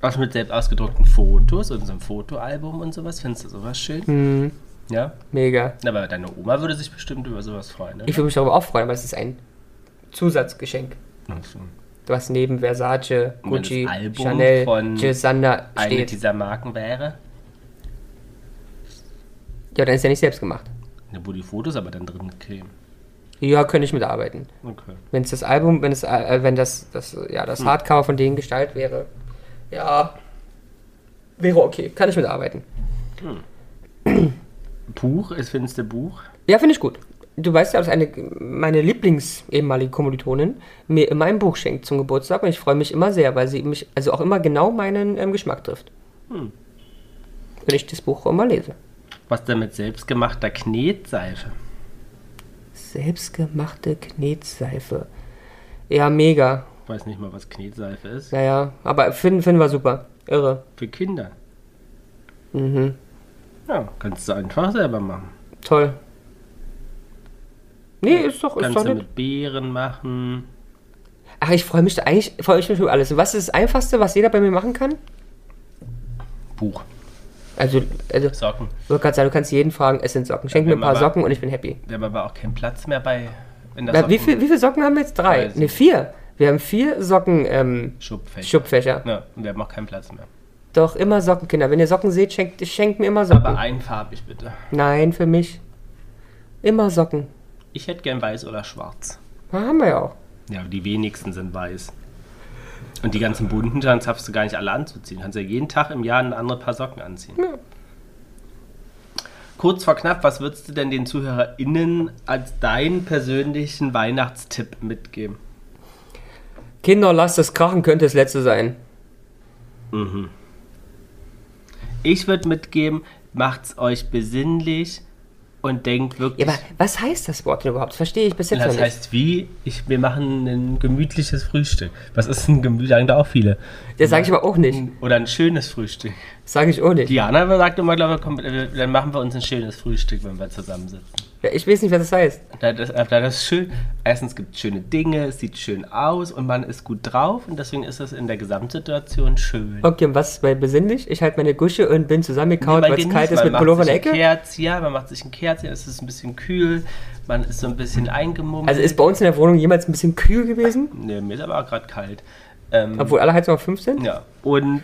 Was mit selbst ausgedruckten Fotos und so einem Fotoalbum und sowas. Findest du sowas schön? Hm, Ja. mega. Aber deine Oma würde sich bestimmt über sowas freuen, ne? Ich würde mich darüber auch freuen, weil es ist ein Zusatzgeschenk. Ach so. Was neben Versace, Gucci, Chanel, von Gisanna Eine steht. dieser Marken wäre, Ja, dann ist ja nicht selbst gemacht. ne, wo die Fotos aber dann drin kämen. Ja, könnte ich mitarbeiten. Okay. Wenn es das Album, wenn es, äh, wenn das, das, ja, Hm. das Hardcover von denen gestaltet wäre, ja, wäre okay. Kann ich mitarbeiten. Buch, ist findest du Buch? Ja, finde ich gut. Du weißt ja, dass eine, meine Lieblings ehemalige Kommilitonin mir immer ein Buch schenkt zum Geburtstag und ich freue mich immer sehr, weil sie mich, also auch immer genau meinen ähm, Geschmack trifft. Hm. Wenn ich das Buch immer lese. Was denn mit selbstgemachter Knetseife? Selbstgemachte Knetseife. Ja, mega. Ich weiß nicht mal, was Knetseife ist. Naja, aber Finn, Finn war super. Irre. Für Kinder. Mhm. Ja, kannst du einfach selber machen. Toll. Nee, ist doch, ist Kannst doch du mit Beeren machen. Ach, ich freue mich da eigentlich, freue ich mich über alles. Und was ist das Einfachste, was jeder bei mir machen kann? Buch, Also, also Socken. gerade sagen, du kannst jeden fragen, es sind Socken. Schenk mir ein paar Socken und ich bin happy. Wir haben aber auch keinen Platz mehr bei in der Na, wie, viel, wie viele Socken haben wir jetzt? Drei? Ne, vier. Wir haben vier Socken ähm, Schubfächer. Schubfächer. Ja, und wir haben auch keinen Platz mehr. Doch, immer Socken, Kinder. Wenn ihr Socken seht, schenkt, schenkt mir immer Socken. Aber einfarbig bitte. Nein, für mich. Immer Socken. Ich hätte gern weiß oder schwarz. Na, haben wir ja auch. Ja, aber die wenigsten sind weiß. Und die ganzen bunten, dann darfst du gar nicht alle anzuziehen. Du kannst ja jeden Tag im Jahr ein andere Paar Socken anziehen. Kurz vor knapp, was würdest du denn den ZuhörerInnen als deinen persönlichen Weihnachtstipp mitgeben? Kinder, lasst es krachen, könnte das letzte sein. Ich würde mitgeben, macht's euch besinnlich und denkt wirklich. Ja, aber was heißt das Wort denn überhaupt? Das verstehe ich bis jetzt noch das nicht. heißt wie? Ich, wir machen ein gemütliches Frühstück. Was ist ein gemütlich? Sagen da auch viele. Das sage ich aber auch nicht. Oder ein schönes Frühstück. Das sage ich auch nicht. Diana sagt immer, glaube ich, komm, äh, dann machen wir uns ein schönes Frühstück, wenn wir zusammensitzen. Ja, ich weiß nicht, was das heißt. Da das, da das schön. Erstens gibt es schöne Dinge, es sieht schön aus und man ist gut drauf und deswegen ist es in der Gesamtsituation schön. Okay, und was ist bei besinnlich? Ich halte meine Gusche und bin zusammengekaut, Bei weil es kalt ist mit Pullover in der Ecke. Kerzchen, ja, man macht sich ein Kerzchen, es ist ein bisschen kühl, man ist so ein bisschen eingemummelt. Also ist bei uns in der Wohnung jemals ein bisschen kühl gewesen? nee, mir ist aber auch gerade kalt. Ähm, Obwohl alle Heizungen auf 5 sind? Ja, und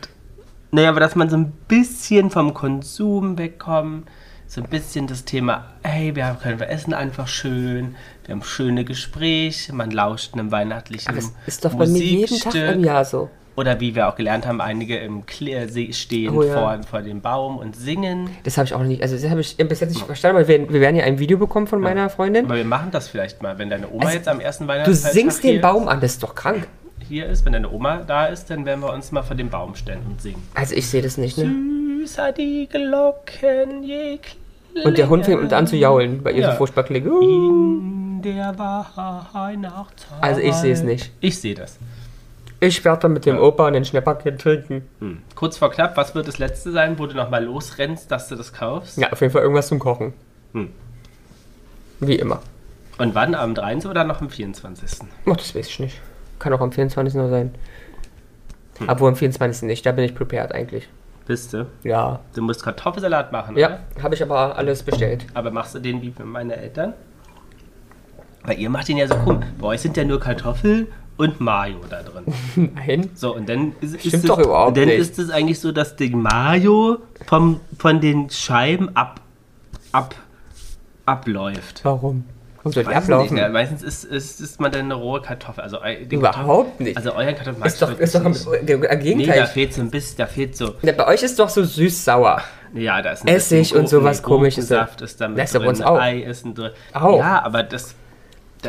naja, aber dass man so ein bisschen vom Konsum wegkommt, so ein bisschen das Thema, hey, wir haben- können wir essen einfach schön, wir haben schöne Gespräche, man lauscht einem weihnachtlichen Aber das ist doch bei mir jeden Tag im Jahr so. Oder wie wir auch gelernt haben, einige im Kle See stehen Oh ja. vor, vor dem Baum und singen. Das habe ich auch nicht, also das habe ich bis jetzt nicht verstanden, weil wir, wir werden ja ein Video bekommen von meiner Freundin. Aber wir machen das vielleicht mal, wenn deine Oma Also, jetzt am ersten Du Weihnachtstag singst den Baum an, das ist doch krank. hier ist, wenn deine Oma da ist, dann werden wir uns mal vor dem Baum stellen und singen. Also ich sehe das nicht, ne? Süßer die Glocken, je Und der Hund fängt an zu jaulen, weil ihr Ja. so furchtbar klingt. Weihnachtszeit. Also ich sehe es nicht. Ich sehe das. Ich werde dann mit dem Opa einen Schnäpperkind trinken. Hm. Kurz vor knapp, was wird das letzte sein, wo du nochmal losrennst, dass du das kaufst? Ja, auf jeden Fall irgendwas zum Kochen. Hm. Wie immer. Und wann? Am 23. oder noch am 24.? Ach, das weiß ich nicht. Kann auch am 24. noch sein. Hm. Obwohl am 24. nicht, da bin ich prepared eigentlich. Bist du? Ja. Du musst Kartoffelsalat machen, Ja, habe ich aber alles bestellt. Aber machst du den wie für meine Eltern? Weil ihr macht den ja so cool. Bei euch sind ja nur Kartoffeln und Mayo da drin. Nein. So, und dann ist, ist Stimmt es, doch überhaupt dann nicht. ist es eigentlich so, dass die Mayo vom, von den Scheiben ab, ab, abläuft. Warum? Soll die Weiß ablaufen? Nicht, ne? Meistens ist, ist, ist man dann eine rohe Kartoffel. Also, die Überhaupt nicht. Also euren Kartoffeln Ist doch, ist doch im, wirklich im nicht. Nee, Gegenteil. da fehlt so ein bisschen, da fehlt so, Ja, bei euch ist doch so süß-sauer. ja, da ist ein Essig bisschen und sowas Komisches. Gurkensaft ist da mit Das ja bei drin, uns auch. Ei ist drin. Auch. Ja, aber das,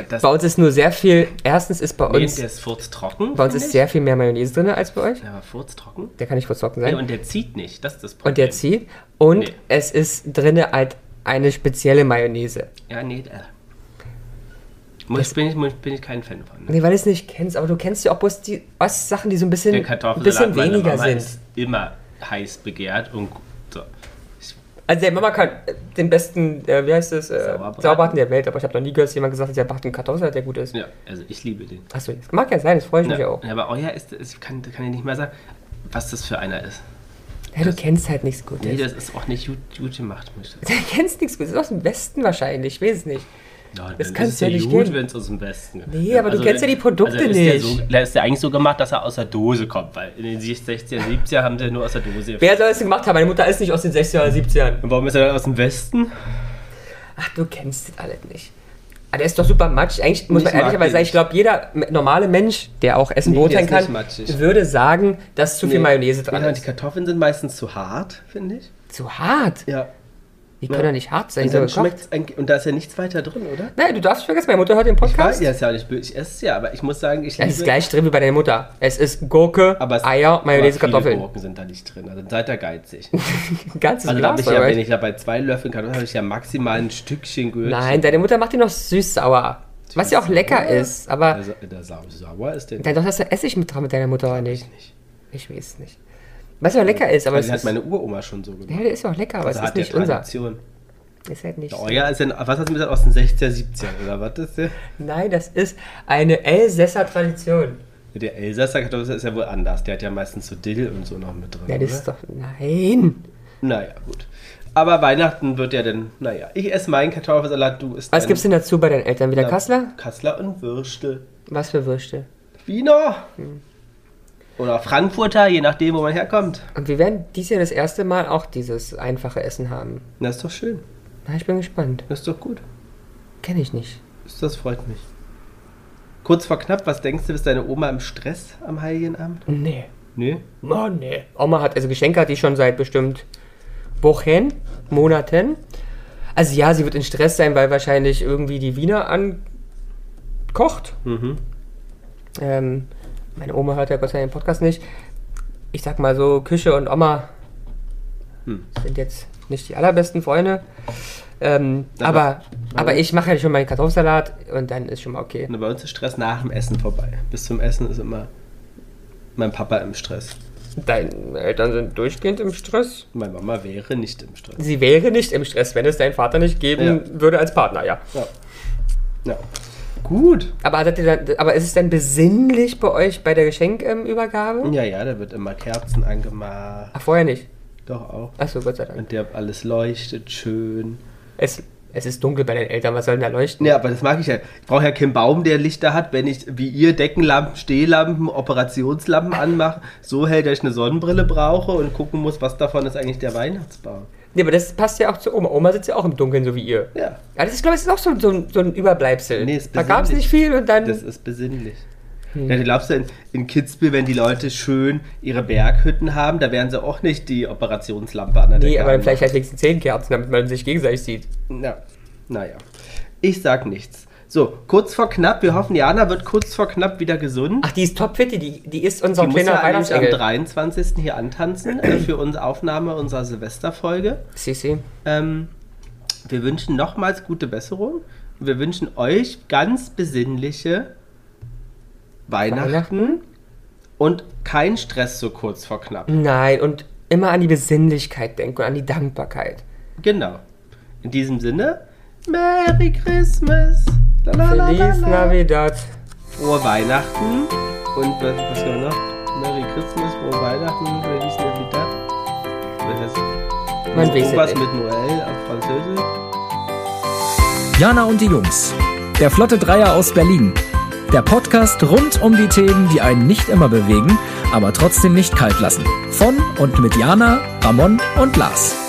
das, Bei uns ist nur sehr viel, erstens ist bei nee, uns, der ist furztrocken. bei uns ist sehr viel mehr Mayonnaise drin als bei euch. Ja, aber furztrocken. Der kann nicht Nee, sein. und der zieht nicht, das ist das Problem. Und der zieht. Und Nee. es ist drinne halt eine spezielle Mayonnaise. Ja, nee, äh. Muss, bin, ich, muss, bin ich kein Fan von. Ne? Nee, weil du es nicht kennst, aber du kennst ja auch bloß die Ostsachen, die so ein bisschen, ein bisschen weniger sind. ist immer heiß begehrt und so. Also der Mama kann den besten, äh, wie heißt es, äh, Sauerbraten. Sauerbraten der Welt, aber ich habe noch nie gehört, dass jemand gesagt hat, der macht einen Kartoffelsalat, der gut ist. Ja, also ich liebe den. Achso, das mag ja sein, das freue ich mich Ja, auch. ja, aber euer ist, ich kann, kann ich nicht mal sagen, was das für einer ist. Ja, du kennst halt nichts Gutes. Nee, das ist auch nicht gut, gut gemacht. muss ich sagen. Du kennst nichts Gutes. Das ist aus dem Westen wahrscheinlich, ich weiß es nicht. Ja, Das kannst du es ja nicht gut, wenn es aus dem Westen kommt. Nee, aber du kennst ja die Produkte ist nicht. Der, so, der ist ja eigentlich so gemacht, dass er aus der Dose kommt, weil in den 60er, 70er haben sie nur aus der Dose. Wer soll das gemacht haben? Meine Mutter ist nicht aus den 60er oder 70ern. Und warum ist er dann aus dem Westen? Ach, du kennst das alles nicht. Aber der ist doch super matschig. Eigentlich muss man ehrlicherweise sagen, ich glaube, jeder normale Mensch, der auch Essen Nee, beurteilen kann, würde sagen, dass zu viel Mayonnaise dran Ja, die ist. Kartoffeln sind meistens zu hart, finde ich. Zu hart. Ja. Die können doch nicht hart sein. Und, Die dann schmeckt's und da ist ja nichts weiter drin, oder? Nein, du darfst vergessen, meine Mutter hört den Ich weiß, Podcast. ja, ist ja auch nicht böse. Ich esse es ja, aber ich muss sagen, ich Es ist gleich drin wie bei deiner Mutter. Es ist Gurke, aber es- Eier, Mayonnaise, aber viele Kartoffeln. Gurken sind da nicht drin. Also seid ihr geizig. Ganzes Also da Glas, ich ja, wenn ich ja bei zwei Löffeln Kartoffeln habe ich ja maximal ein Stückchen Gürkchen. Nein, deine Mutter macht die noch süß-sauer. Was ja auch lecker ist, aber. Der, der Sau sauer ist der Ja, doch, hast du Essig mit dran mit deiner Mutter, oder nicht? nicht. Ich weiß es nicht. Was ja lecker ist, aber Also es hat ist. meine Uroma schon so gemacht. Ja, der ist ja auch lecker, aber also es ist nicht unser. Tradition. Ist halt nicht. Oh ja, ist denn, was hast du gesagt, aus den 60er, 70er oder was ist der? Nein, das ist eine Elsässer Tradition. Der Elsasser Kartoffel ist ja wohl anders. Der hat ja meistens so Dill und so noch mit drin. Ja, das oder? ist doch. Nein. Naja, gut. Aber Weihnachten wird ja dann, naja, ich esse meinen Kartoffelsalat, du isst Was gibt's denn dazu bei deinen Eltern? Wieder Kassler? Kassler und Würste. Was für Würste? Wiener. Hm. Oder Frankfurter, je nachdem, wo man herkommt. Und wir werden dies Jahr das erste Mal auch dieses einfache Essen haben. Das ist doch schön. Na, ich bin gespannt. Das ist doch gut. Kenne ich nicht. Das freut mich. Kurz vor knapp, was denkst du, ist deine Oma im Stress am Heiligen Abend? Nee. Nö. Oh, nee. Oma hat, also Geschenke hat die schon seit bestimmt Wochen, Monaten. Also ja, sie wird in Stress sein, weil wahrscheinlich irgendwie die Wiener ankocht. Mhm. Ähm, meine Oma hört ja Gott sei Dank den Podcast nicht. Ich sag mal so, Küche und Oma Hm. sind jetzt nicht die allerbesten Freunde. Ähm, Aber- aber, aber ich mache ja schon meinen Kartoffelsalat und dann ist schon mal okay. Bei uns ist Stress nach dem Essen vorbei. Bis zum Essen ist immer mein Papa im Stress. Deine Eltern sind durchgehend im Stress. Meine Mama wäre nicht im Stress. Sie wäre nicht im Stress, wenn es dein Vater nicht geben würde als Partner, ja. Ja. ja. Gut. Aber, aber ist es denn besinnlich bei euch bei der Geschenkübergabe? Ja, ja, da wird immer Kerzen angemacht. Ach, vorher nicht. Doch auch. Achso, Gott sei Dank. Und der alles leuchtet schön. Es, es ist dunkel bei den Eltern, was soll denn da leuchten? Ja, aber das mag ich ja. Ich brauche ja keinen Baum, der Lichter hat. Wenn ich wie ihr Deckenlampen, Stehlampen, Operationslampen anmache, so hell, dass ich eine Sonnenbrille brauche und gucken muss, was davon ist eigentlich der Weihnachtsbaum. Nee, aber das passt ja auch zu Oma. Oma sitzt ja auch im Dunkeln, so wie ihr. Ja, Ja, das ist, glaube ich, ist auch so, so, ein- so ein Überbleibsel. Nee, ist da gab es besinnlich. nicht viel und dann. das ist besinnlich. Hm. Ja, du glaubst ja, in, in Kitzbühel, wenn die Leute schön ihre Berghütten haben, da werden sie auch nicht die Operationslampe an der nee, Decke aber dann vielleicht halt wenigstens zehn Kerzen, damit man sich gegenseitig sieht. Na, naja. Ich sag nichts. So, kurz vor knapp. Wir hoffen, Jana wird kurz vor knapp wieder gesund. Ach, die ist topfit, die, die ist unser Die muss kleiner ja eigentlich am Weihnachtsengel. 23. hier antanzen äh, für unsere Aufnahme unserer Silvesterfolge. Sisi. Ähm, wir wünschen nochmals gute Besserung. Wir wünschen euch ganz besinnliche Weihnachten, Weihnachten? und kein Stress so kurz vor knapp. Nein, und immer an die Besinnlichkeit denken und an die Dankbarkeit. Genau. In diesem Sinne, Merry Christmas. Feliz. Navidad. Frohe Weihnachten und was, was haben wir noch? Merry Christmas, frohe Weihnachten, Feliz Navidad. Was heißt das? Man weiß Opas mit Noël auf Französisch. Jana und die Jungs. Der Flotte Dreier aus Berlin. Der Podcast rund um die Themen, die einen nicht immer bewegen, aber trotzdem nicht kalt lassen. Von und mit Jana, Ramon und Lars.